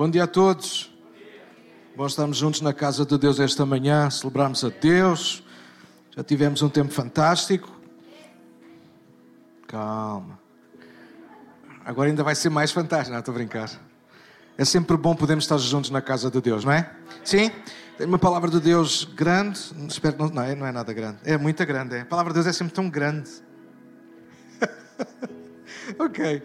Bom dia a todos. Bom estarmos juntos na casa de Deus esta manhã, celebrarmos a Deus. Já tivemos um tempo fantástico. Calma. Agora ainda vai ser mais fantástico. Não, estou a brincar. É sempre bom podermos estar juntos na casa de Deus, não é? Sim? Tem uma palavra de Deus grande. Espero não, não, é, não é nada grande. É muito grande. É. A palavra de Deus é sempre tão grande. ok.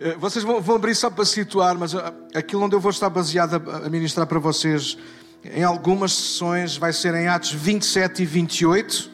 Eh, vocês vão, vão, abrir só para situar, mas ah, aquilo onde eu vou estar baseado a, a ministrar para vocês em algumas sessões vai ser em Atos 27 e 28.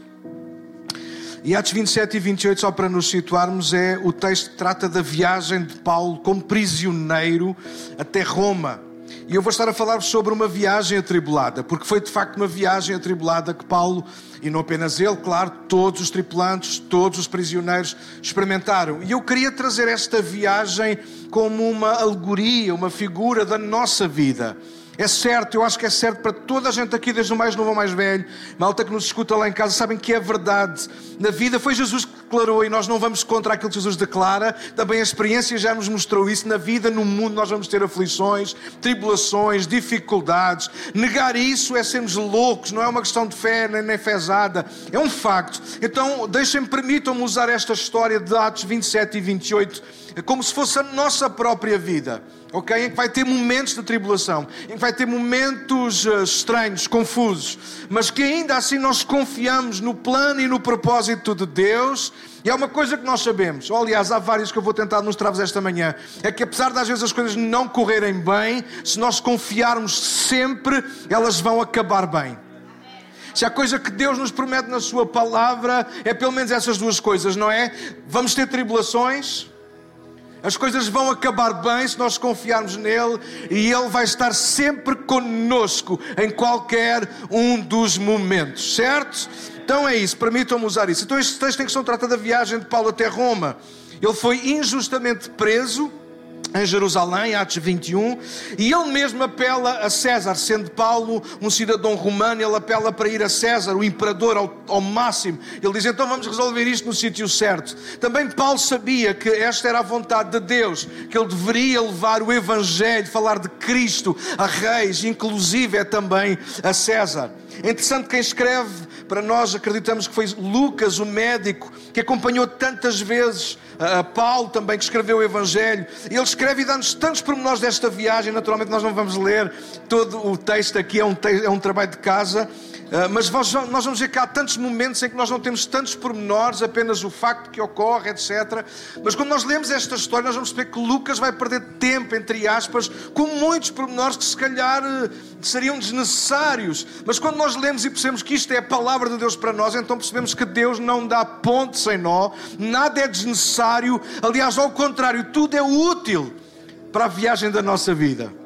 E Atos 27 e 28, só para nos situarmos, é o texto que trata da viagem de Paulo como prisioneiro até Roma. E eu vou estar a falar sobre uma viagem atribulada, porque foi de facto uma viagem atribulada que Paulo, e não apenas ele, claro, todos os tripulantes, todos os prisioneiros experimentaram. E eu queria trazer esta viagem como uma alegoria, uma figura da nossa vida. É certo, eu acho que é certo para toda a gente aqui, desde o mais novo ao mais velho, malta que nos escuta lá em casa, sabem que é verdade. Na vida foi Jesus que declarou e nós não vamos contra aquilo que Jesus declara. Também a experiência já nos mostrou isso. Na vida, no mundo, nós vamos ter aflições, tribulações, dificuldades. Negar isso é sermos loucos, não é uma questão de fé nem, fezada, é um facto. Então, deixem-me, permitam-me usar esta história de Atos 27 e 28 como se fosse a nossa própria vida ok? Em que vai ter momentos de tribulação, em que vai ter momentos uh, estranhos, confusos, mas que ainda assim nós confiamos no plano e no propósito de Deus. E é uma coisa que nós sabemos, ou, aliás, há várias que eu vou tentar mostrar-vos esta manhã, é que apesar das vezes as coisas não correrem bem, se nós confiarmos sempre, elas vão acabar bem. Se a coisa que Deus nos promete na Sua palavra é pelo menos essas duas coisas, não é? Vamos ter tribulações, as coisas vão acabar bem se nós confiarmos nele e ele vai estar sempre conosco em qualquer um dos momentos, certo? Então é isso, permitam-me usar isso. Então este texto em questão trata da viagem de Paulo até Roma. Ele foi injustamente preso em Jerusalém, Atos 21, e ele mesmo apela a César, sendo Paulo um cidadão romano, ele apela para ir a César, o imperador, ao, ao máximo. Ele diz: então vamos resolver isto no sítio certo. Também Paulo sabia que esta era a vontade de Deus, que ele deveria levar o Evangelho, falar de Cristo a reis, inclusive é também a César. É interessante quem escreve para nós, acreditamos que foi Lucas, o médico, que acompanhou tantas vezes uh, Paulo também, que escreveu o Evangelho. Ele escreve e dá-nos tantos pormenores desta viagem. Naturalmente, nós não vamos ler todo o texto aqui, é um, é um trabalho de casa. Uh, mas nós, vamos ver que há tantos momentos em que nós não temos tantos pormenores, apenas o facto que ocorre, etc. Mas quando nós lemos esta história, nós vamos perceber que Lucas vai perder tempo, entre aspas, com muitos pormenores que se calhar uh, seriam desnecessários. Mas quando nós lemos e percebemos que isto é a palavra de Deus para nós, então percebemos que Deus não dá ponto sem nó, nada é desnecessário, aliás, ao contrário, tudo é útil para a viagem da nossa vida.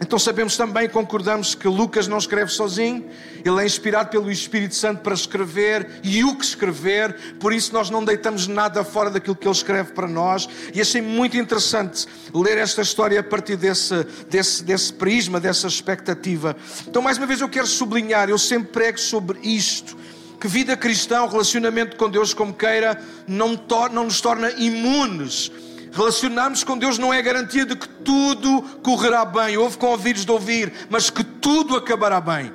Então sabemos também, concordamos que Lucas não escreve sozinho, ele é inspirado pelo Espírito Santo para escrever e o que escrever, por isso nós não deitamos nada fora daquilo que ele escreve para nós. E achei muito interessante ler esta história a partir desse, desse, desse prisma, dessa expectativa. Então, mais uma vez, eu quero sublinhar, eu sempre prego sobre isto. Que vida cristã, o relacionamento com Deus como queira, não, não nos torna imunes Relacionarmos com Deus não é garantia de que tudo correrá bem. Houve convites de ouvir, mas que tudo acabará bem.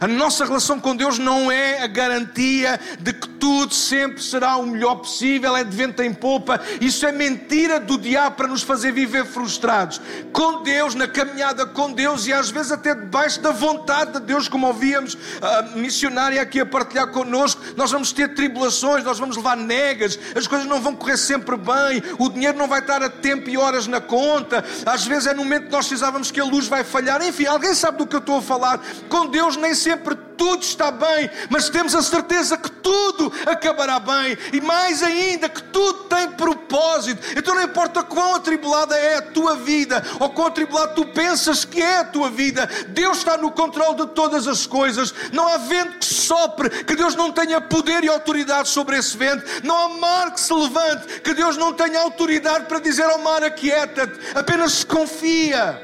A nossa relação com Deus não é a garantia de que tudo sempre será o melhor possível, é de vento em popa. Isso é mentira do diabo para nos fazer viver frustrados. Com Deus, na caminhada com Deus e às vezes até debaixo da vontade de Deus, como ouvíamos a missionária aqui a partilhar connosco, nós vamos ter tribulações, nós vamos levar negas, as coisas não vão correr sempre bem, o dinheiro não vai estar a tempo e horas na conta, às vezes é no momento que nós precisávamos que a luz vai falhar. Enfim, alguém sabe do que eu estou a falar? Com Deus nem sempre tudo está bem, mas temos a certeza que tudo acabará bem e mais ainda que tudo tem propósito. Então não importa quão atribulada é a tua vida ou quão atribulado tu pensas que é a tua vida, Deus está no controle de todas as coisas. Não há vento que sopre que Deus não tenha poder e autoridade sobre esse vento. Não há mar que se levante que Deus não tenha autoridade para dizer ao mar aquieta-te. Apenas confia.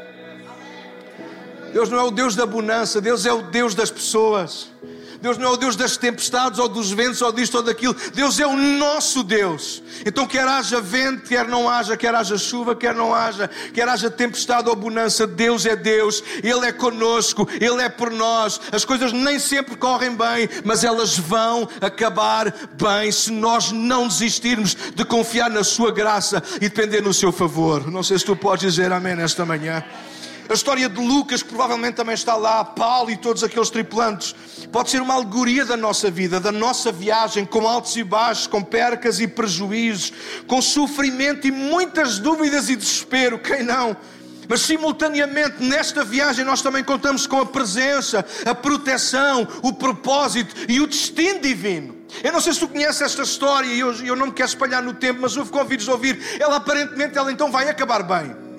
Deus não é o Deus da bonança, Deus é o Deus das pessoas. Deus não é o Deus das tempestades ou dos ventos ou disto ou daquilo. Deus é o nosso Deus. Então, quer haja vento, quer não haja, quer haja chuva, quer não haja, quer haja tempestade ou bonança, Deus é Deus. Ele é conosco, Ele é por nós. As coisas nem sempre correm bem, mas elas vão acabar bem se nós não desistirmos de confiar na Sua graça e depender no Seu favor. Não sei se tu podes dizer amém nesta manhã. A história de Lucas, provavelmente também está lá, Paulo e todos aqueles tripulantes, pode ser uma alegoria da nossa vida, da nossa viagem, com altos e baixos, com percas e prejuízos, com sofrimento e muitas dúvidas e desespero. Quem não? Mas simultaneamente nesta viagem nós também contamos com a presença, a proteção, o propósito e o destino divino. Eu não sei se tu conheces esta história e eu, eu não me quero espalhar no tempo, mas houve convidos a ouvir. Ela aparentemente ela então vai acabar bem.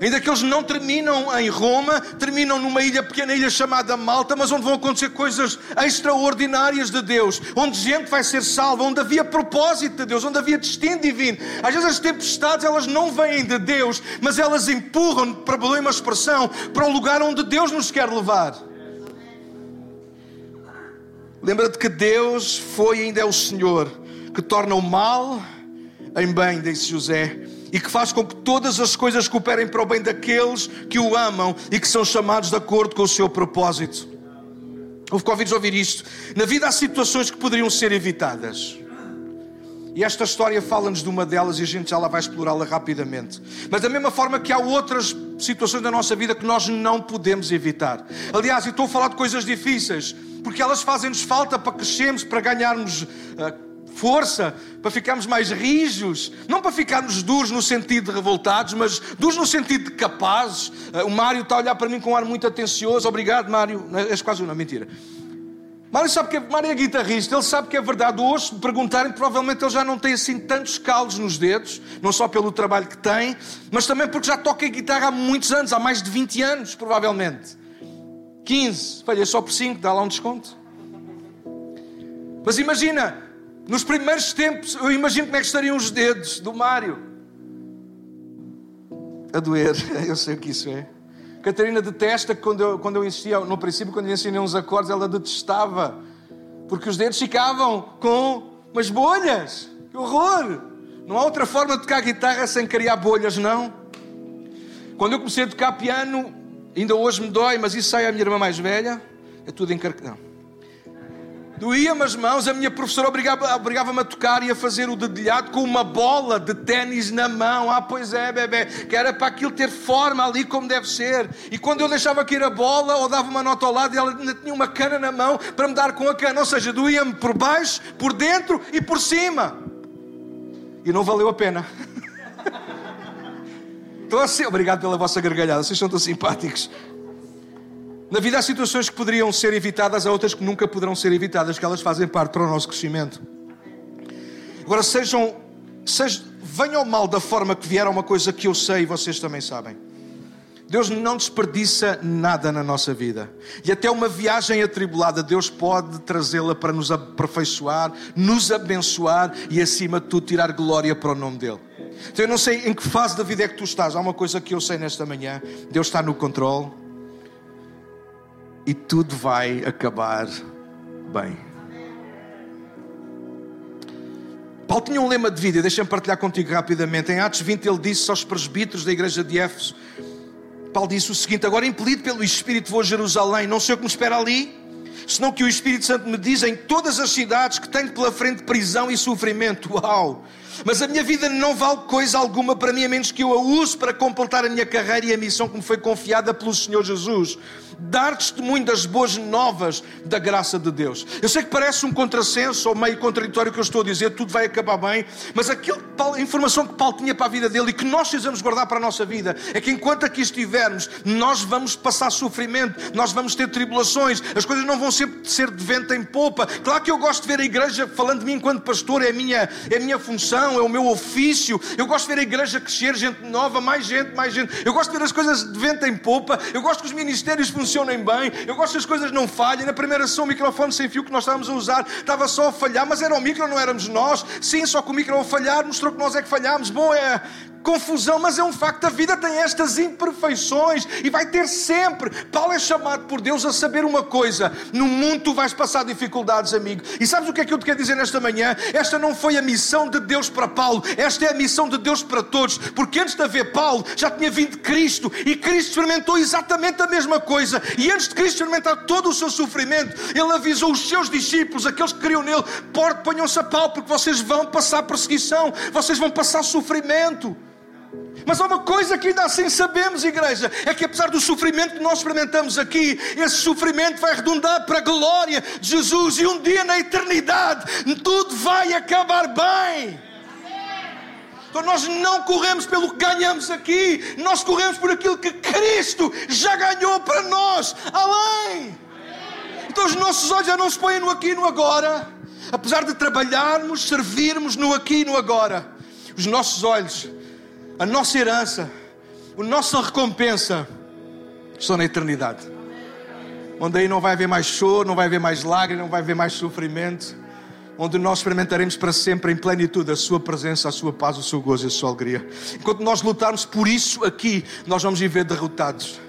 Ainda que eles não terminam em Roma, terminam numa ilha pequena ilha chamada Malta, mas onde vão acontecer coisas extraordinárias de Deus, onde gente vai ser salva, onde havia propósito de Deus, onde havia destino divino. Às vezes as tempestades elas não vêm de Deus, mas elas empurram, para uma expressão, para o lugar onde Deus nos quer levar. Lembra-te que Deus foi e ainda é o Senhor que torna o mal em bem, disse José e que faz com que todas as coisas cooperem para o bem daqueles que o amam e que são chamados de acordo com o seu propósito. Houve convidos a ouvir isto. Na vida há situações que poderiam ser evitadas. E esta história fala-nos de uma delas e a gente já lá vai explorá-la rapidamente. Mas da mesma forma que há outras situações da nossa vida que nós não podemos evitar. Aliás, eu estou a falar de coisas difíceis, porque elas fazem-nos falta para crescermos, para ganharmos uh, força, para ficarmos mais rijos, não para ficarmos duros no sentido de revoltados, mas duros no sentido de capazes. Eh, o Mário está a olhar para mim com um ar muito atencioso. Obrigado, Mário. És quase uma mentira. Mário sabe que é, Mário é guitarrista, ele sabe que é verdade. Hoje, me perguntarem, provavelmente ele já não tem assim tantos calos nos dedos, não só pelo trabalho que tem, mas também porque já toca guitarra há muitos anos, há mais de 20 anos, provavelmente. 15, falhei só por 5, dá lá um desconto. Mas imagina, nos primeiros tempos, eu imagino como é que estariam os dedos do Mário. A doer, eu sei o que isso é. Catarina detesta que quando eu, quando eu insistia, no princípio, quando eu ensinei uns acordes, ela detestava. Porque os dedos ficavam com umas bolhas. Que horror! Não há outra forma de tocar guitarra sem criar bolhas, não. Quando eu comecei a tocar piano, ainda hoje me dói, mas isso sai à minha irmã mais velha. É tudo encarcado. Doía-me as mãos, a minha professora obrigava-me obrigava a tocar e a fazer o dedilhado com uma bola de ténis na mão. Ah, pois é, bebê, que era para aquilo ter forma ali como deve ser. E quando eu deixava cair a bola ou dava uma nota ao lado, ela ainda tinha uma cana na mão para me dar com a cana. Ou seja, doía-me por baixo, por dentro e por cima. E não valeu a pena. Estou assim, obrigado pela vossa gargalhada, vocês são tão simpáticos. Na vida há situações que poderiam ser evitadas, há outras que nunca poderão ser evitadas, que elas fazem parte para o nosso crescimento. Agora, sejam, sejam venham mal da forma que vieram, uma coisa que eu sei e vocês também sabem. Deus não desperdiça nada na nossa vida. E até uma viagem atribulada, Deus pode trazê-la para nos aperfeiçoar, nos abençoar e, acima de tudo, tirar glória para o nome dEle. Então, eu não sei em que fase da vida é que tu estás. Há uma coisa que eu sei nesta manhã: Deus está no controle e tudo vai acabar bem. Paulo tinha um lema de vida, deixa-me partilhar contigo rapidamente. Em Atos 20, ele disse aos presbíteros da igreja de Éfeso: Paulo disse o seguinte: Agora, impelido pelo Espírito, vou a Jerusalém, não sei o que me espera ali, senão que o Espírito Santo me diz em todas as cidades que tenho pela frente prisão e sofrimento. Uau! Mas a minha vida não vale coisa alguma para mim, a menos que eu a use para completar a minha carreira e a missão que me foi confiada pelo Senhor Jesus. Dar testemunho das boas novas da graça de Deus. Eu sei que parece um contrassenso ou meio contraditório que eu estou a dizer, tudo vai acabar bem, mas aquilo, a informação que Paulo tinha para a vida dele e que nós precisamos guardar para a nossa vida é que enquanto aqui estivermos, nós vamos passar sofrimento, nós vamos ter tribulações, as coisas não vão ser, ser de vento em popa. Claro que eu gosto de ver a igreja falando de mim enquanto pastor, é a minha, é a minha função é o meu ofício. Eu gosto de ver a igreja crescer, gente nova, mais gente, mais gente. Eu gosto de ver as coisas de vento em popa. Eu gosto que os ministérios funcionem bem. Eu gosto que as coisas não falhem. Na primeira sessão, o microfone sem fio que nós estávamos a usar estava só a falhar, mas era o micro, não éramos nós. Sim, só que o micro a falhar mostrou que nós é que falhámos. Bom, é confusão, mas é um facto. A vida tem estas imperfeições e vai ter sempre. Paulo é chamado por Deus a saber uma coisa: no mundo tu vais passar dificuldades, amigo. E sabes o que é que eu te quero dizer nesta manhã? Esta não foi a missão de Deus para Paulo, esta é a missão de Deus para todos. Porque antes de haver Paulo, já tinha vindo Cristo e Cristo experimentou exatamente a mesma coisa. E antes de Cristo experimentar todo o seu sofrimento, ele avisou os seus discípulos, aqueles que criam nele: ponham-se a pau, porque vocês vão passar perseguição, vocês vão passar sofrimento. Mas há uma coisa que ainda assim sabemos, igreja: é que apesar do sofrimento que nós experimentamos aqui, esse sofrimento vai redundar para a glória de Jesus e um dia na eternidade tudo vai acabar bem. Então nós não corremos pelo que ganhamos aqui, nós corremos por aquilo que Cristo já ganhou para nós, além. Então os nossos olhos já não se põem no aqui e no agora, apesar de trabalharmos, servirmos no aqui e no agora, os nossos olhos a nossa herança, a nossa recompensa estão na eternidade. Onde aí não vai haver mais choro, não vai haver mais lágrimas, não vai haver mais sofrimento. Onde nós experimentaremos para sempre em plenitude a Sua presença, a Sua paz, o Seu gozo e a Sua alegria. Enquanto nós lutarmos por isso aqui, nós vamos viver derrotados.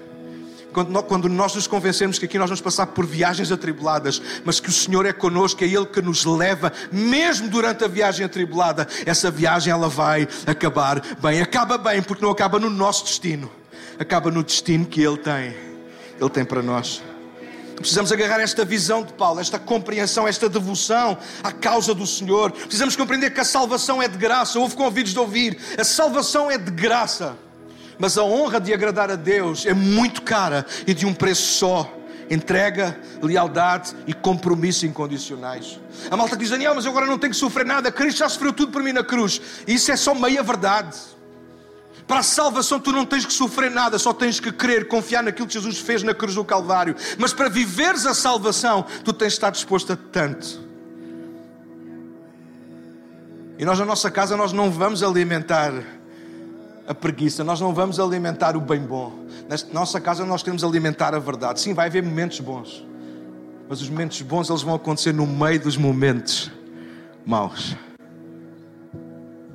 Quando nós, nos convencermos que aqui nós vamos passar por viagens atribuladas, mas que o Senhor é conosco, é Ele que nos leva, mesmo durante a viagem atribulada, essa viagem ela vai acabar bem. Acaba bem, porque não acaba no nosso destino, acaba no destino que Ele tem. Ele tem para nós. Precisamos agarrar esta visão de Paulo, esta compreensão, esta devoção à causa do Senhor. Precisamos compreender que a salvação é de graça. Houve convidos de ouvir. A salvação é de graça. Mas a honra de agradar a Deus é muito cara e de um preço só. Entrega, lealdade e compromisso incondicionais. A malta diz: Daniel, mas eu agora não tenho que sofrer nada. Cristo já sofreu tudo por mim na cruz. Isso é só meia verdade. Para a salvação, tu não tens que sofrer nada, só tens que crer, confiar naquilo que Jesus fez na cruz do Calvário. Mas para viveres a salvação, tu tens de estar disposto a tanto. E nós, na nossa casa, nós não vamos alimentar a preguiça, nós não vamos alimentar o bem bom. Na nossa casa nós queremos alimentar a verdade. Sim, vai haver momentos bons, mas os momentos bons eles vão acontecer no meio dos momentos maus.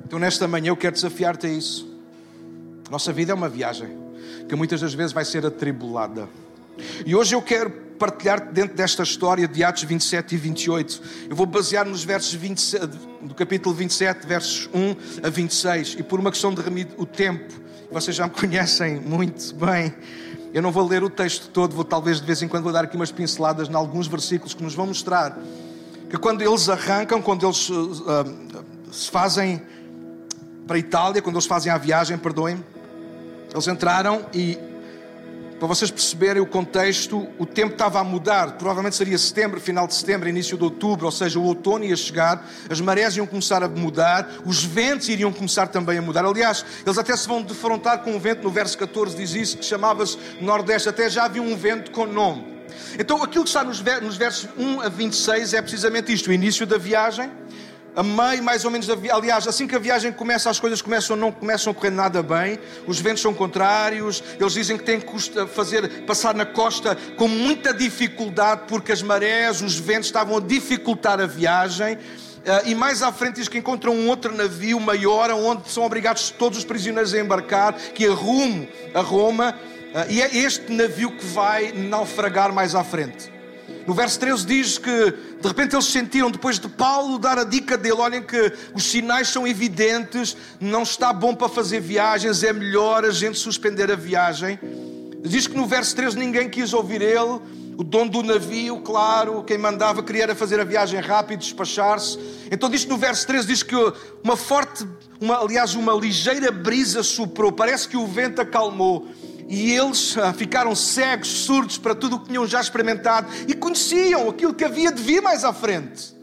Então, nesta manhã, eu quero desafiar-te a isso. Nossa vida é uma viagem que muitas das vezes vai ser atribulada. E hoje eu quero partilhar dentro desta história de Atos 27 e 28. Eu vou basear nos versos 20, do capítulo 27, versos 1 a 26. E por uma questão de remir o tempo, vocês já me conhecem muito bem. Eu não vou ler o texto todo, vou talvez de vez em quando vou dar aqui umas pinceladas em alguns versículos que nos vão mostrar que quando eles arrancam, quando eles uh, se fazem para a Itália, quando eles fazem a viagem, perdoem, eles entraram e para vocês perceberem o contexto, o tempo estava a mudar. Provavelmente seria setembro, final de setembro, início de outubro, ou seja, o outono ia chegar, as marés iam começar a mudar, os ventos iriam começar também a mudar. Aliás, eles até se vão defrontar com um vento, no verso 14 diz isso, que chamava-se Nordeste, até já havia um vento com nome. Então, aquilo que está nos versos 1 a 26 é precisamente isto: o início da viagem a meio mais ou menos da viagem. Aliás, assim que a viagem começa, as coisas começam, não começam a correr nada bem, os ventos são contrários, eles dizem que têm que fazer, passar na costa com muita dificuldade, porque as marés, os ventos estavam a dificultar a viagem. Uh, e mais à frente diz que encontram um outro navio maior, onde são obrigados todos os prisioneiros a embarcar, que é rumo a Roma, uh, e é este navio que vai naufragar mais à frente. No verso 13 diz que de repente eles sentiram, depois de Paulo dar a dica dele: olhem que os sinais são evidentes, não está bom para fazer viagens, é melhor a gente suspender a viagem. Diz que no verso 13 ninguém quis ouvir ele, o dono do navio, claro, quem mandava queria era fazer a viagem rápido, despachar-se. Então diz que no verso 13 diz que uma forte, uma, aliás, uma ligeira brisa soprou, parece que o vento acalmou. E eles ah, ficaram cegos, surdos para tudo o que tinham já experimentado e conheciam aquilo que havia de vir mais à frente.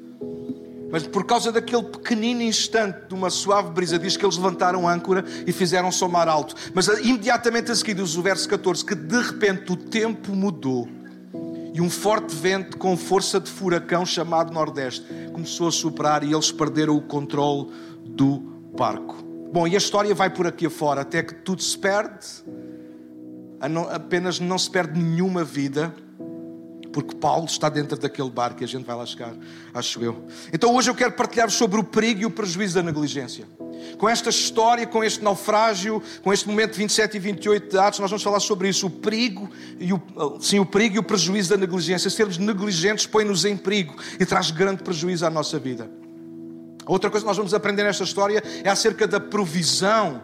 Mas por causa daquele pequenino instante de uma suave brisa, diz que eles levantaram âncora e fizeram-se ao mar alto. Mas ah, imediatamente a seguir, diz o verso 14, que de repente o tempo mudou e um forte vento com força de furacão chamado Nordeste começou a soprar e eles perderam o controle do barco. Bom, e a história vai por aqui afora até que tudo se perde apenas não se perde nenhuma vida, porque Paulo está dentro daquele barco e a gente vai lá chegar, acho eu. Então hoje eu quero partilhar sobre o perigo e o prejuízo da negligência. Com esta história, com este naufrágio, com este momento 27 e 28 de Atos, nós vamos falar sobre isso, o perigo e o, sim, o perigo e o prejuízo da negligência. Sermos negligentes põe-nos em perigo e traz grande prejuízo à nossa vida. Outra coisa que nós vamos aprender nesta história é acerca da provisão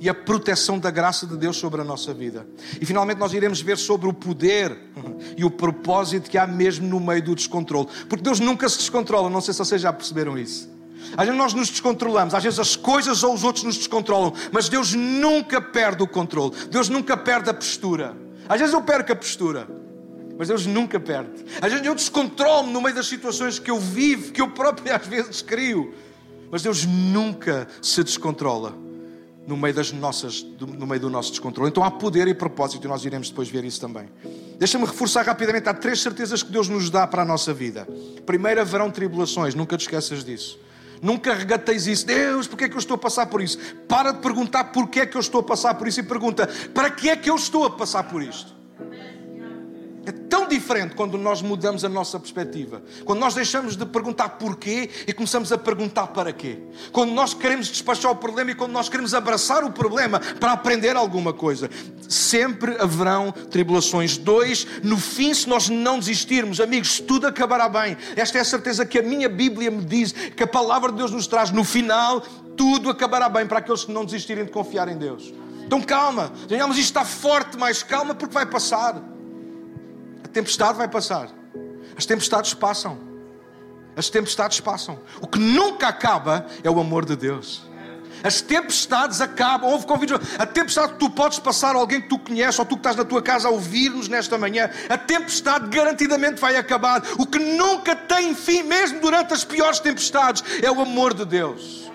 e a proteção da graça de Deus sobre a nossa vida. E finalmente nós iremos ver sobre o poder e o propósito que há mesmo no meio do descontrole. Porque Deus nunca se descontrola, não sei se vocês já perceberam isso. Às vezes nós nos descontrolamos, às vezes as coisas ou os outros nos descontrolam, mas Deus nunca perde o controle, Deus nunca perde a postura. Às vezes eu perco a postura, mas Deus nunca perde. Às vezes eu descontrolo-me no meio das situações que eu vivo, que eu próprio às vezes crio, mas Deus nunca se descontrola no meio, das nossas, no meio do nosso descontrole. Então há poder e propósito, e nós iremos depois ver isso também. Deixa-me reforçar rapidamente: há três certezas que Deus nos dá para a nossa vida. Primeiro, haverão tribulações, nunca te esqueças disso. Nunca regateis isso. Deus, porquê é que eu estou a passar por isso? Para de perguntar porquê é que eu estou a passar por isso e pergunta: para que é que eu estou a passar por isto? É tão diferente quando nós mudamos a nossa perspectiva. Quando nós deixamos de perguntar porquê e começamos a perguntar para quê. Quando nós queremos despachar o problema e quando nós queremos abraçar o problema para aprender alguma coisa. Sempre haverão tribulações. Dois, no fim, se nós não desistirmos, amigos, tudo acabará bem. Esta é a certeza que a minha Bíblia me diz, que a palavra de Deus nos traz. No final, tudo acabará bem para aqueles que não desistirem de confiar em Deus. Então calma, digamos isto está forte, mas calma porque vai passar tempestade vai passar. As tempestades passam. As tempestades passam. O que nunca acaba é o amor de Deus. As tempestades acabam. Houve convite. A tempestade que tu podes passar alguém que tu conheces ou tu que estás na tua casa a ouvir-nos nesta manhã. A tempestade garantidamente vai acabar. O que nunca tem fim, mesmo durante as piores tempestades, é o amor de Deus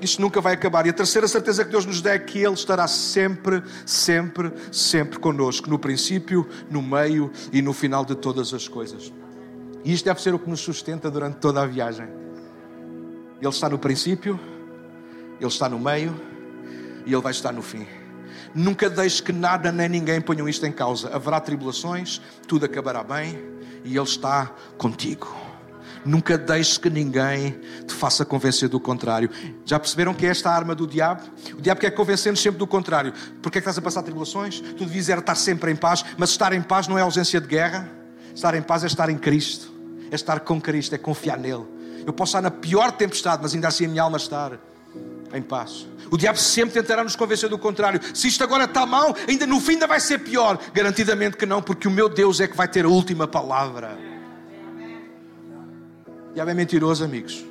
isto nunca vai acabar. E a terceira certeza que Deus nos dá é que Ele estará sempre, sempre, sempre connosco, no princípio, no meio e no final de todas as coisas. E isto deve ser o que nos sustenta durante toda a viagem. Ele está no princípio, Ele está no meio e Ele vai estar no fim. Nunca deixe que nada nem ninguém ponham isto em causa. Haverá tribulações, tudo acabará bem e Ele está contigo. Nunca deixes que ninguém te faça convencer do contrário. Já perceberam que é esta a arma do diabo? O diabo quer convencer-nos sempre do contrário. Porque é que estás a passar tribulações? Tu devias estar sempre em paz, mas estar em paz não é ausência de guerra. Estar em paz é estar em Cristo. É estar com Cristo, é confiar nele. Eu posso estar na pior tempestade, mas ainda assim a minha alma estar em paz. O diabo sempre tentará nos convencer do contrário. Se isto agora está mal, ainda no fim ainda vai ser pior. Garantidamente que não, porque o meu Deus é que vai ter a última palavra. O diabo é mentiroso, amigos.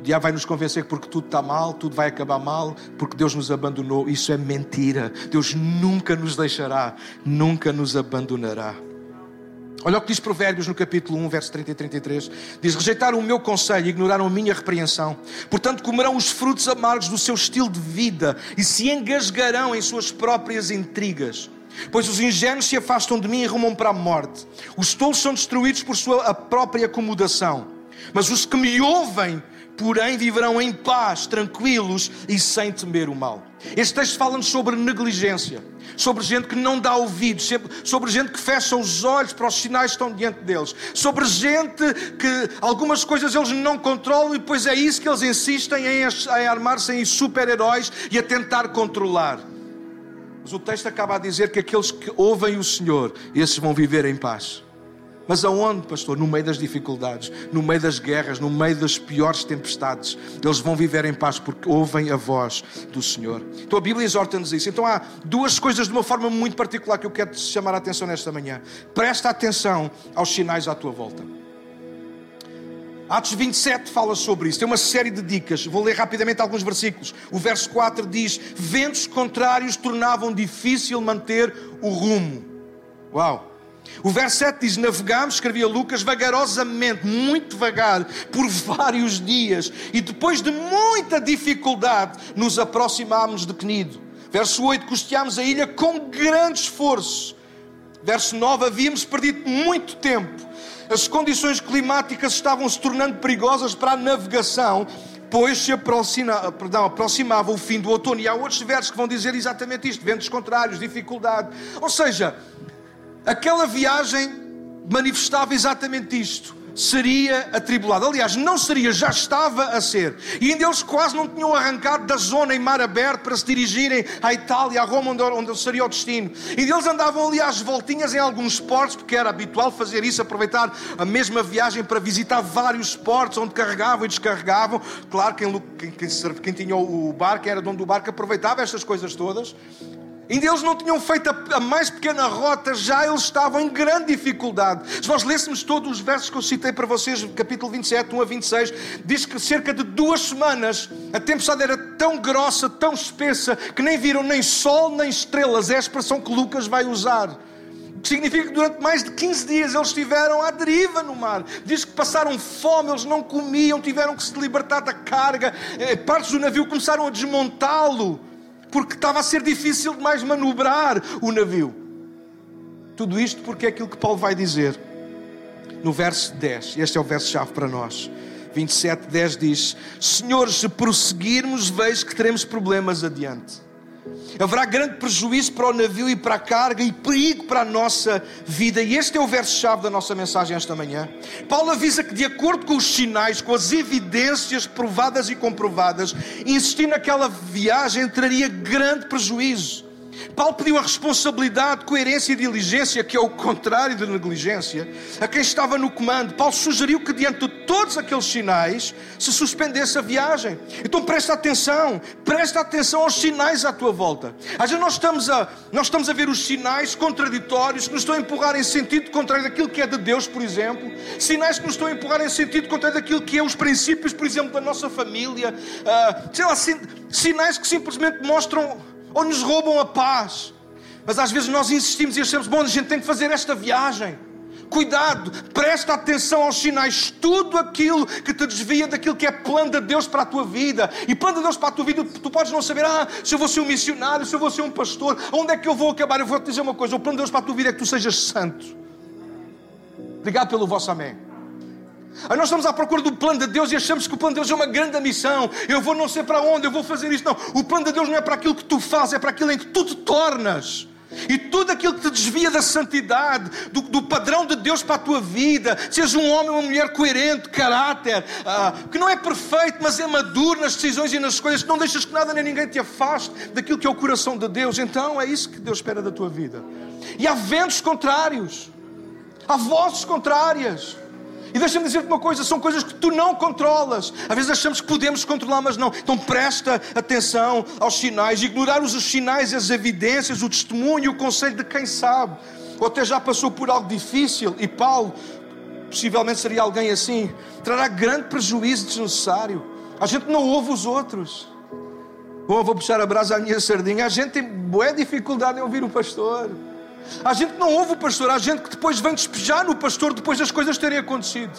O diabo vai nos convencer que porque tudo está mal, tudo vai acabar mal, porque Deus nos abandonou. Isso é mentira. Deus nunca nos deixará, nunca nos abandonará. Olha o que diz Provérbios no capítulo 1, verso 30 e 33. Diz: Rejeitaram o meu conselho e ignoraram a minha repreensão. Portanto, comerão os frutos amargos do seu estilo de vida e se engasgarão em suas próprias intrigas. Pois os ingênuos se afastam de mim e rumam para a morte. Os tolos são destruídos por sua própria acomodação. Mas os que me ouvem, porém, viverão em paz, tranquilos e sem temer o mal. Este texto fala-nos sobre negligência, sobre gente que não dá ouvidos, sobre gente que fecha os olhos para os sinais que estão diante deles, sobre gente que algumas coisas eles não controlam e depois é isso que eles insistem em, armar-se em super-heróis e a tentar controlar. Mas o texto acaba a dizer que aqueles que ouvem o Senhor, esses vão viver em paz. Mas aonde, pastor? No meio das dificuldades, no meio das guerras, no meio das piores tempestades, eles vão viver em paz porque ouvem a voz do Senhor. Então a Bíblia exorta-nos isso. Então há duas coisas de uma forma muito particular que eu quero te chamar a atenção nesta manhã. Presta atenção aos sinais à tua volta. Atos 27 fala sobre isso, tem uma série de dicas. Vou ler rapidamente alguns versículos. O verso 4 diz: Ventos contrários tornavam difícil manter o rumo. Uau! O verso 7 diz: Navegamos, escrevia Lucas, vagarosamente, muito devagar, por vários dias, e depois de muita dificuldade, nos aproximámos de Cnido. Verso 8: Custeámos a ilha com grande esforço. Verso 9: Havíamos perdido muito tempo as condições climáticas estavam se tornando perigosas para a navegação, pois se aproxima, perdão, aproximava o fim do outono. E há outros versos que vão dizer exatamente isto: ventos contrários, dificuldade. Ou seja, aquela viagem manifestava exatamente isto seria atribulado. Aliás, não seria, já estava a ser. E ainda eles quase não tinham arrancado da zona em mar aberto para se dirigirem à Itália, a Roma, onde, onde seria o destino. E eles andavam ali às voltinhas em alguns portos, porque era habitual fazer isso, aproveitar a mesma viagem para visitar vários portos onde carregavam e descarregavam. Claro, quem, quem, quem, tinha o barco, era dono do barco, aproveitava estas coisas todas. Ainda eles não tinham feito a, mais pequena rota, já eles estavam em grande dificuldade. Se nós lêssemos todos os versos que eu citei para vocês, capítulo 27, 1 a 26, diz que cerca de duas semanas a tempestade era tão grossa, tão espessa, que nem viram nem sol nem estrelas. É a expressão que Lucas vai usar. Significa que durante mais de 15 dias eles estiveram à deriva no mar. Diz que passaram fome, eles não comiam, tiveram que se libertar da carga. Eh, partes do navio começaram a desmontá-lo porque estava a ser difícil demais manobrar o navio. Tudo isto porque é aquilo que Paulo vai dizer no verso 10. Este é o verso-chave para nós. 27, 10 diz: Senhor, se prosseguirmos, vejo que teremos problemas adiante. Haverá grande prejuízo para o navio e para a carga e perigo para a nossa vida. E este é o verso-chave da nossa mensagem esta manhã. Paulo avisa que, de acordo com os sinais, com as evidências provadas e comprovadas, insistir naquela viagem traria grande prejuízo. Paulo pediu a responsabilidade, coerência e diligência, que é o contrário de negligência, a quem estava no comando. Paulo sugeriu que, diante de todos aqueles sinais, se suspendesse a viagem. Então presta atenção, presta atenção aos sinais à tua volta. Às vezes nós estamos a, nós estamos a ver os sinais contraditórios que nos estão a empurrar em sentido contrário daquilo que é de Deus, por exemplo, sinais que nos estão a empurrar em sentido contrário daquilo que é os princípios, por exemplo, da nossa família, uh, sei lá, sinais que simplesmente mostram ou nos roubam a paz. Mas às vezes nós insistimos e achamos, bom, a gente tem que fazer esta viagem. Cuidado, presta atenção aos sinais, tudo aquilo que te desvia daquilo que é plano de Deus para a tua vida. E plano de Deus para a tua vida, tu podes não saber, ah, se eu vou ser um missionário, se eu vou ser um pastor, onde é que eu vou acabar? Eu vou te dizer uma coisa: o plano de Deus para a tua vida é que tu sejas santo. Obrigado pelo vosso amém. Aí nós estamos à procura do plano de Deus e achamos que o plano de Deus é uma grande missão. Eu vou não sei para onde, eu vou fazer isto. Não, o plano de Deus não é para aquilo que tu fazes, é para aquilo em que tu te tornas. E tudo aquilo que te desvia da santidade, do, do padrão de Deus para a tua vida, seja um homem ou uma mulher coerente, caráter, ah, que não é perfeito, mas é maduro nas decisões e nas escolhas, que não deixas que nada nem ninguém te afaste daquilo que é o coração de Deus. Então é isso que Deus espera da tua vida. E há ventos contrários, há vozes contrárias. E deixa-me dizer-te uma coisa: são coisas que tu não controlas. Às vezes achamos que podemos controlar, mas não. Então presta atenção aos sinais. Ignorar os sinais, as evidências, o testemunho, o conselho de quem sabe. Ou até já passou por algo difícil. E Paulo, possivelmente seria alguém assim, trará grande prejuízo desnecessário. A gente não ouve os outros. Bom, vou puxar a brasa à minha sardinha. A gente tem boa dificuldade em ouvir o pastor. Há gente não ouve o pastor, há gente que depois vem despejar no pastor depois das coisas terem acontecido.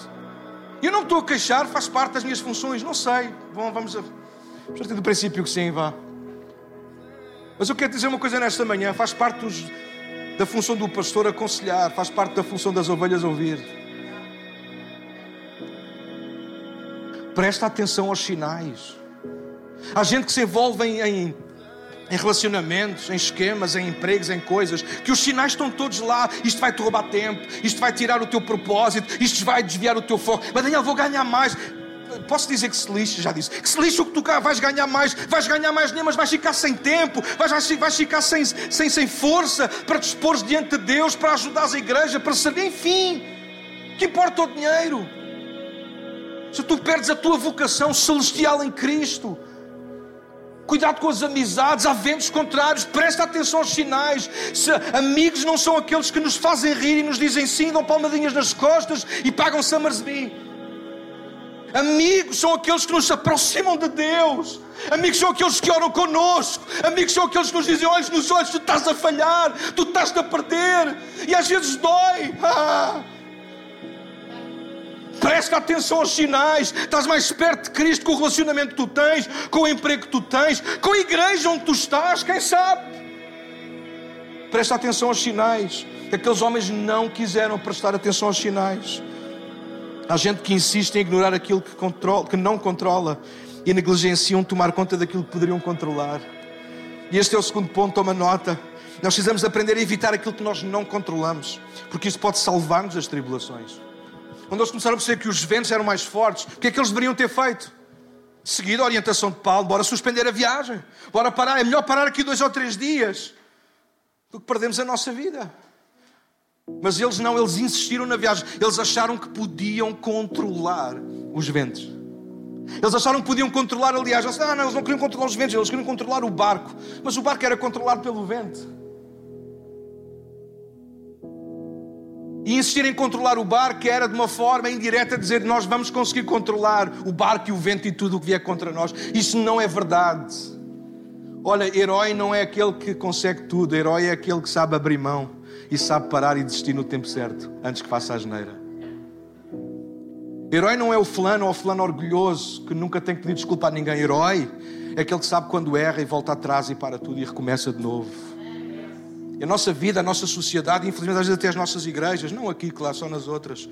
Eu não estou a queixar, faz parte das minhas funções, não sei. Bom, vamos a do princípio que sim, vá. Mas eu quero dizer uma coisa nesta manhã: faz parte dos, da função do pastor aconselhar, faz parte da função das ovelhas ouvir. Presta atenção aos sinais. Há gente que se envolve em, em em relacionamentos, em esquemas, em empregos, em coisas, que os sinais estão todos lá. Isto vai te roubar tempo, isto vai tirar o teu propósito, isto vai desviar o teu foco. Mas Daniel, vou ganhar mais. Posso dizer que se lixe, já disse. Que se lixe o que tu vais ganhar mais, vais ganhar mais dinheiro, mas vais ficar sem tempo, vais, vais, vais ficar sem, sem, sem força para te expor diante de Deus, para ajudar a igreja, para servir, enfim. Que importa o dinheiro? Se tu perdes a tua vocação celestial em Cristo, Cuidado com as amizades, há ventos contrários, presta atenção aos sinais. Se amigos não são aqueles que nos fazem rir e nos dizem sim, dão palmadinhas nas costas e pagam Summersby. Amigos são aqueles que nos aproximam de Deus. Amigos são aqueles que oram conosco. Amigos são aqueles que nos dizem: olhos nos olhos, tu estás a falhar, tu estás a perder. E às vezes dói. Ah. Presta atenção aos sinais. Estás mais perto de Cristo com o relacionamento que tu tens, com o emprego que tu tens, com a igreja onde tu estás, quem sabe? Presta atenção aos sinais. Aqueles homens não quiseram prestar atenção aos sinais. Há gente que insiste em ignorar aquilo que, controla, que não controla e negligenciam tomar conta daquilo que poderiam controlar. E este é o segundo ponto, toma nota. Nós precisamos aprender a evitar aquilo que nós não controlamos, porque isso pode salvar-nos das tribulações. Quando eles começaram a perceber que os ventos eram mais fortes, o que é que eles deveriam ter feito? Seguido a orientação de Paulo, bora suspender a viagem, bora parar, é melhor parar aqui dois ou três dias do que perdemos a nossa vida. Mas eles não, eles insistiram na viagem, eles acharam que podiam controlar os ventos. Eles acharam que podiam controlar, aliás, eles, ah, não, eles não queriam controlar os ventos, eles queriam controlar o barco, mas o barco era controlado pelo vento. E insistir em controlar o barco era de uma forma indireta dizer nós vamos conseguir controlar o barco e o vento e tudo o que vier contra nós. Isso não é verdade. Olha, herói não é aquele que consegue tudo, herói é aquele que sabe abrir mão e sabe parar e desistir no tempo certo, antes que faça a geneira. Herói não é o fulano ou o fulano orgulhoso que nunca tem que pedir desculpa a ninguém. Herói é aquele que sabe quando erra e volta atrás e para tudo e recomeça de novo. E a nossa vida, a nossa sociedade, infelizmente às vezes até as nossas igrejas, não aqui, claro, só nas outras,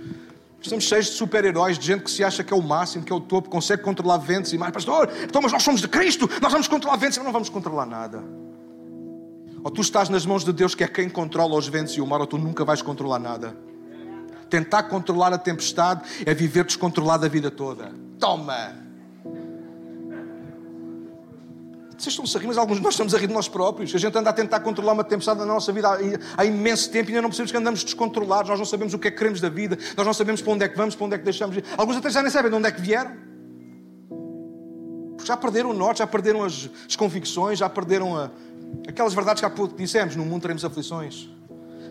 estamos cheios de super-heróis, de gente que se acha que é o máximo, que é o topo, consegue controlar ventos e mais. Pastor, então, mas nós somos de Cristo, nós vamos controlar ventos, mas não vamos controlar nada. Ou tu estás nas mãos de Deus, que é quem controla os ventos e o mar, ou tu nunca vais controlar nada. Tentar controlar a tempestade é viver descontrolado a vida toda. Toma! Vocês estão-se a rir, mas alguns de nós estamos a rir de nós próprios. A gente anda a tentar controlar uma tempestade na nossa vida há, há imenso tempo e ainda não percebemos que andamos descontrolados. Nós não sabemos o que é que queremos da vida. Nós não sabemos para onde é que vamos, para onde é que deixamos. Alguns até já nem sabem de onde é que vieram. Já perderam o norte, já perderam as, as convicções, já perderam a, aquelas verdades que há pouco dissemos. No mundo teremos aflições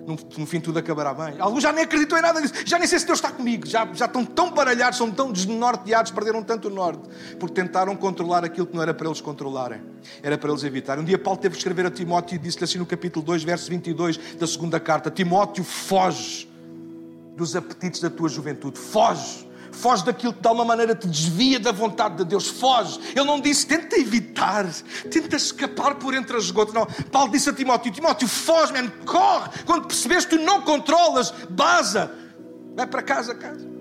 no, no, fim tudo acabará bem. Alguns já nem acreditam em nada disso, já nem sei se Deus está comigo, já, já estão tão baralhados, são tão desnorteados, perderam tanto o norte, porque tentaram controlar aquilo que não era para eles controlarem, era para eles evitarem. Um dia Paulo teve que escrever a Timóteo e disse-lhe assim no capítulo 2, verso 22 da segunda carta: Timóteo, foge dos apetites da tua juventude, foge foge daquilo que de alguma maneira te desvia da vontade de Deus, foge. Ele não disse tenta evitar, tenta escapar por entre as gotas. Não, Paulo disse a Timóteo: Timóteo, foge, man, corre. Quando percebes que tu não controlas, baza, vai para casa, casa.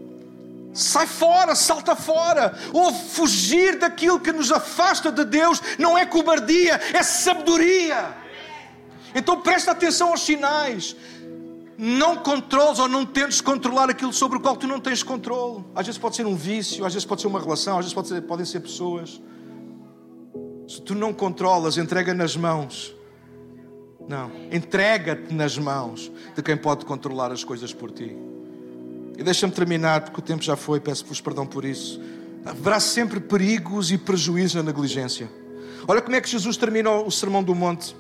Sai fora, salta fora. Ou fugir daquilo que nos afasta de Deus não é cobardia, é sabedoria. Então presta atenção aos sinais não controles ou não tentes controlar aquilo sobre o qual tu não tens controle. Às vezes pode ser um vício, às vezes pode ser uma relação, às vezes pode ser, podem ser pessoas. Se tu não controlas, entrega nas mãos. Não, entrega-te nas mãos de quem pode controlar as coisas por ti. E deixa-me terminar, porque o tempo já foi, peço-vos perdão por isso. Haverá sempre perigos e prejuízos na negligência. Olha como é que Jesus termina o Sermão do Monte,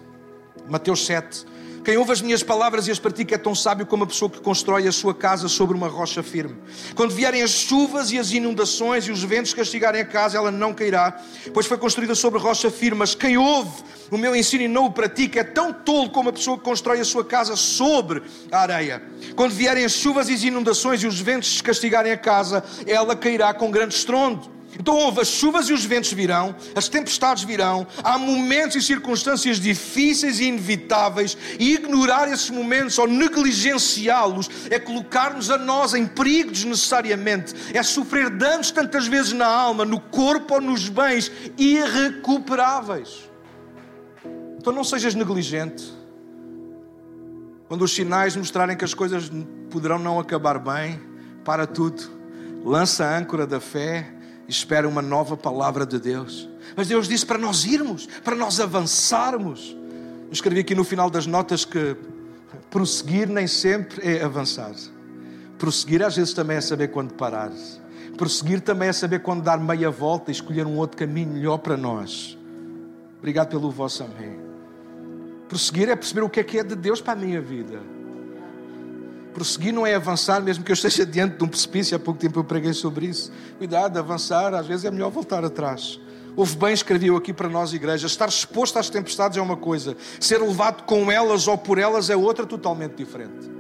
Mateus 7, quem ouve as minhas palavras e as pratica é tão sábio como a pessoa que constrói a sua casa sobre uma rocha firme. Quando vierem as chuvas e as inundações e os ventos castigarem a casa, ela não cairá, pois foi construída sobre rocha firme. Mas quem ouve o meu ensino e não o pratica é tão tolo como a pessoa que constrói a sua casa sobre a areia. Quando vierem as chuvas e as inundações e os ventos castigarem a casa, ela cairá com grande estrondo. Então houve as chuvas e os ventos virão, as tempestades virão, há momentos e circunstâncias difíceis e inevitáveis, e ignorar esses momentos ou negligenciá-los é colocar-nos a nós em perigo desnecessariamente, é sofrer danos tantas vezes na alma, no corpo ou nos bens irrecuperáveis. Então não sejas negligente. Quando os sinais mostrarem que as coisas poderão não acabar bem, para tudo, lança a âncora da fé espera uma nova palavra de Deus. Mas Deus disse para nós irmos, para nós avançarmos. Eu escrevi aqui no final das notas que prosseguir nem sempre é avançar. Prosseguir às vezes também é saber quando parar. Prosseguir também é saber quando dar meia volta e escolher um outro caminho melhor para nós. Obrigado pelo vosso amém. Prosseguir é perceber o que é que é de Deus para a minha vida. Prosseguir não é avançar, mesmo que eu esteja diante de um precipício. Há pouco tempo eu preguei sobre isso. Cuidado, avançar, às vezes é melhor voltar atrás. Houve bem, escreveu aqui para nós, igreja. Estar exposto às tempestades é uma coisa, ser levado com elas ou por elas é outra totalmente diferente.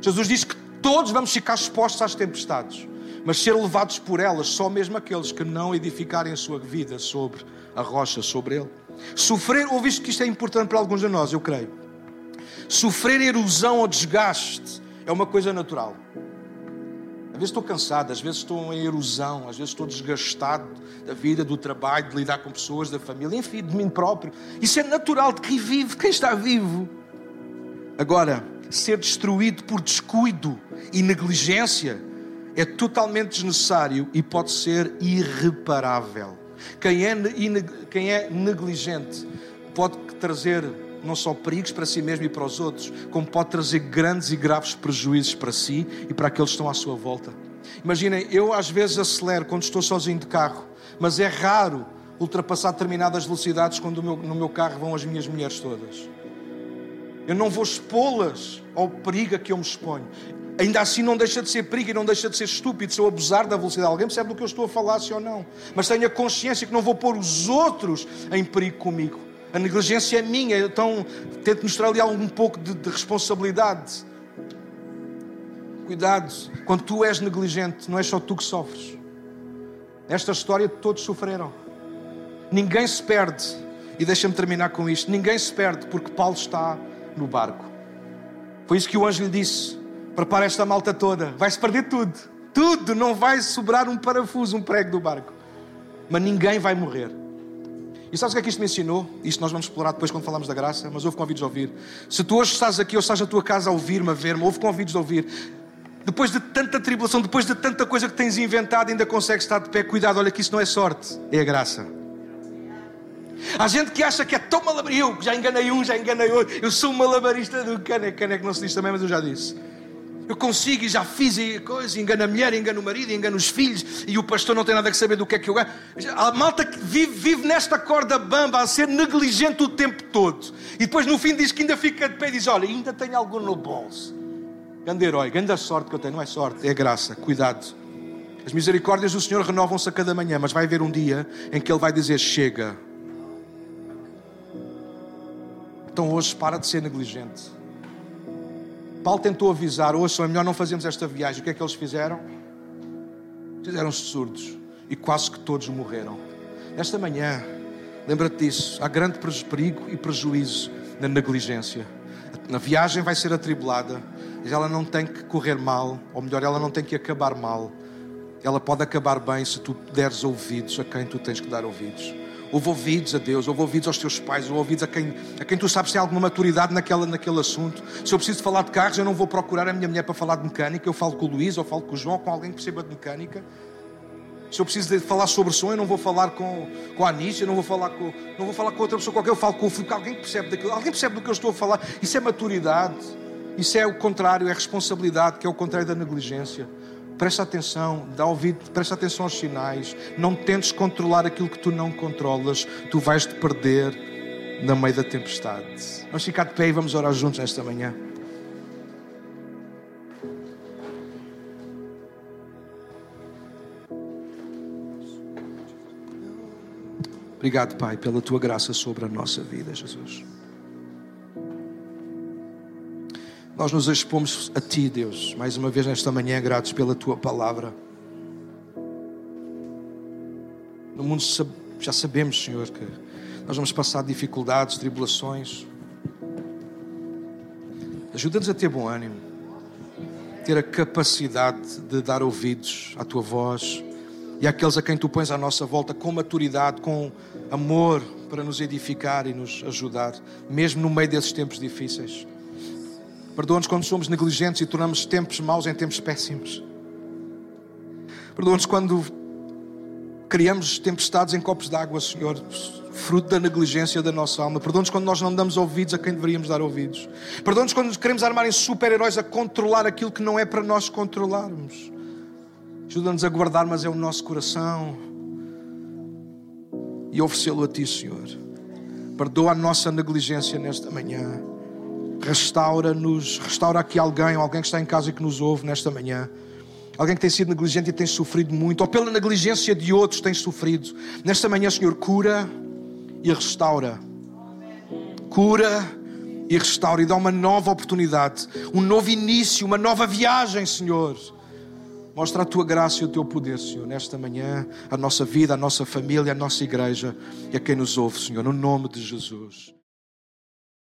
Jesus diz que todos vamos ficar expostos às tempestades, mas ser levados por elas só mesmo aqueles que não edificarem a sua vida sobre a rocha, sobre ele. Sofrer, ouviste que isto é importante para alguns de nós, eu creio. Sofrer erosão ou desgaste é uma coisa natural. Às vezes estou cansado, às vezes estou em erosão, às vezes estou desgastado da vida, do trabalho, de lidar com pessoas, da família, enfim, de mim próprio. Isso é natural de quem vive, de quem está vivo. Agora, ser destruído por descuido e negligência é totalmente desnecessário e pode ser irreparável. Quem é, quem é negligente pode trazer não só perigos para si mesmo e para os outros, como pode trazer grandes e graves prejuízos para si e para aqueles que estão à sua volta. Imaginem, eu às vezes acelero quando estou sozinho de carro, mas é raro ultrapassar determinadas velocidades quando no meu carro vão as minhas mulheres todas. Eu não vou expô-las ao perigo a que eu me exponho. Ainda assim não deixa de ser perigo e não deixa de ser estúpido se eu abusar da velocidade. Alguém percebe do que eu estou a falar, sim ou não? Mas tenho a consciência que não vou pôr os outros em perigo comigo. A negligência é minha, então tento mostrar ali algum pouco de, de responsabilidade. Cuidado, quando tu és negligente, não é só tu que sofres. Nesta história todos sofreram. Ninguém se perde, e deixa-me terminar com isto: ninguém se perde porque Paulo está no barco. Foi isso que o anjo lhe disse: prepara esta malta toda, vai-se perder tudo, tudo, não vai sobrar um parafuso, um prego do barco, mas ninguém vai morrer. E sabes o que é que isto me ensinou? Isto nós vamos explorar depois quando falamos da graça, mas houve convites a ouvir. Se tu hoje estás aqui ou estás na tua casa a ouvir-me, a ver-me, houve convites de ouvir. Depois de tanta tribulação, depois de tanta coisa que tens inventado, ainda consegues estar de pé. Cuidado, olha que isso não é sorte, é a graça. Há gente que acha que é tão malabarista. Eu já enganei um, já enganei outro. Eu sou um malabarista do caneco. Caneco não se diz também, mas eu já disse. Eu consigo e já fiz e coisa, engano a mulher, engano o marido, engano os filhos e o pastor não tem nada a saber do que é que eu ganho. A malta que vive, vive nesta corda bamba a ser negligente o tempo todo e depois no fim diz que ainda fica de pé e diz: Olha, ainda tenho algo no bolso. Grande herói, grande sorte que eu tenho, não é sorte, é graça, cuidado. As misericórdias do Senhor renovam-se a cada manhã, mas vai haver um dia em que Ele vai dizer: Chega. Então hoje para de ser negligente. Paulo tentou avisar, hoje é melhor não fazermos esta viagem. O que é que eles fizeram? Fizeram-se surdos e quase que todos morreram. Esta manhã, lembra-te disso, há grande perigo e prejuízo na negligência. Na viagem vai ser atribulada, mas ela não tem que correr mal, ou melhor, ela não tem que acabar mal. Ela pode acabar bem se tu deres ouvidos a quem tu tens que dar ouvidos. Houve ouvidos a Deus, houve ouvidos aos teus pais, houve ouvidos a quem, a quem tu sabes tem alguma maturidade naquela, naquele assunto. Se eu preciso falar de carros, eu não vou procurar a minha mulher para falar de mecânica, eu falo com o Luís, ou falo com o João, com alguém que perceba de mecânica. Se eu preciso de falar sobre som, eu não vou falar com, com a Anícia, eu não vou falar com, não vou falar com outra pessoa qualquer, eu falo com o Filipe, alguém que percebe daquilo, alguém percebe do que eu estou a falar. Isso é maturidade, isso é o contrário, é responsabilidade, que é o contrário da negligência. Presta atenção, dá ouvido, presta atenção aos sinais. Não tentes controlar aquilo que tu não controlas. Tu vais te perder no meio da tempestade. Vamos ficar de pé e vamos orar juntos nesta manhã. Obrigado, Pai, pela tua graça sobre a nossa vida, Jesus. Nós nos expomos a Ti, Deus, mais uma vez nesta manhã, gratos pela Tua palavra. No mundo já sabemos, Senhor, que nós vamos passar dificuldades, tribulações. Ajuda-nos a ter bom ânimo, ter a capacidade de dar ouvidos à Tua voz e àqueles a quem Tu pões à nossa volta com maturidade, com amor para nos edificar e nos ajudar, mesmo no meio desses tempos difíceis. Perdoa-nos quando somos negligentes e tornamos tempos maus em tempos péssimos. Perdoa-nos quando criamos tempestades em copos de água, Senhor, fruto da negligência da nossa alma. Perdoa-nos quando nós não damos ouvidos a quem deveríamos dar ouvidos. Perdoa-nos quando queremos armar em super-heróis a controlar aquilo que não é para nós controlarmos. Ajuda-nos a guardar, mas é o nosso coração e oferecê-lo a Ti, Senhor. Perdoa a nossa negligência nesta manhã. Restaura-nos, restaura aqui alguém, alguém que está em casa e que nos ouve nesta manhã. Alguém que tem sido negligente e tem sofrido muito, ou pela negligência de outros tem sofrido. Nesta manhã, Senhor, cura e restaura. Cura e restaura e dá uma nova oportunidade, um novo início, uma nova viagem, Senhor. Mostra a tua graça e o teu poder, Senhor, nesta manhã, a nossa vida, a nossa família, a nossa igreja e a quem nos ouve, Senhor, no nome de Jesus.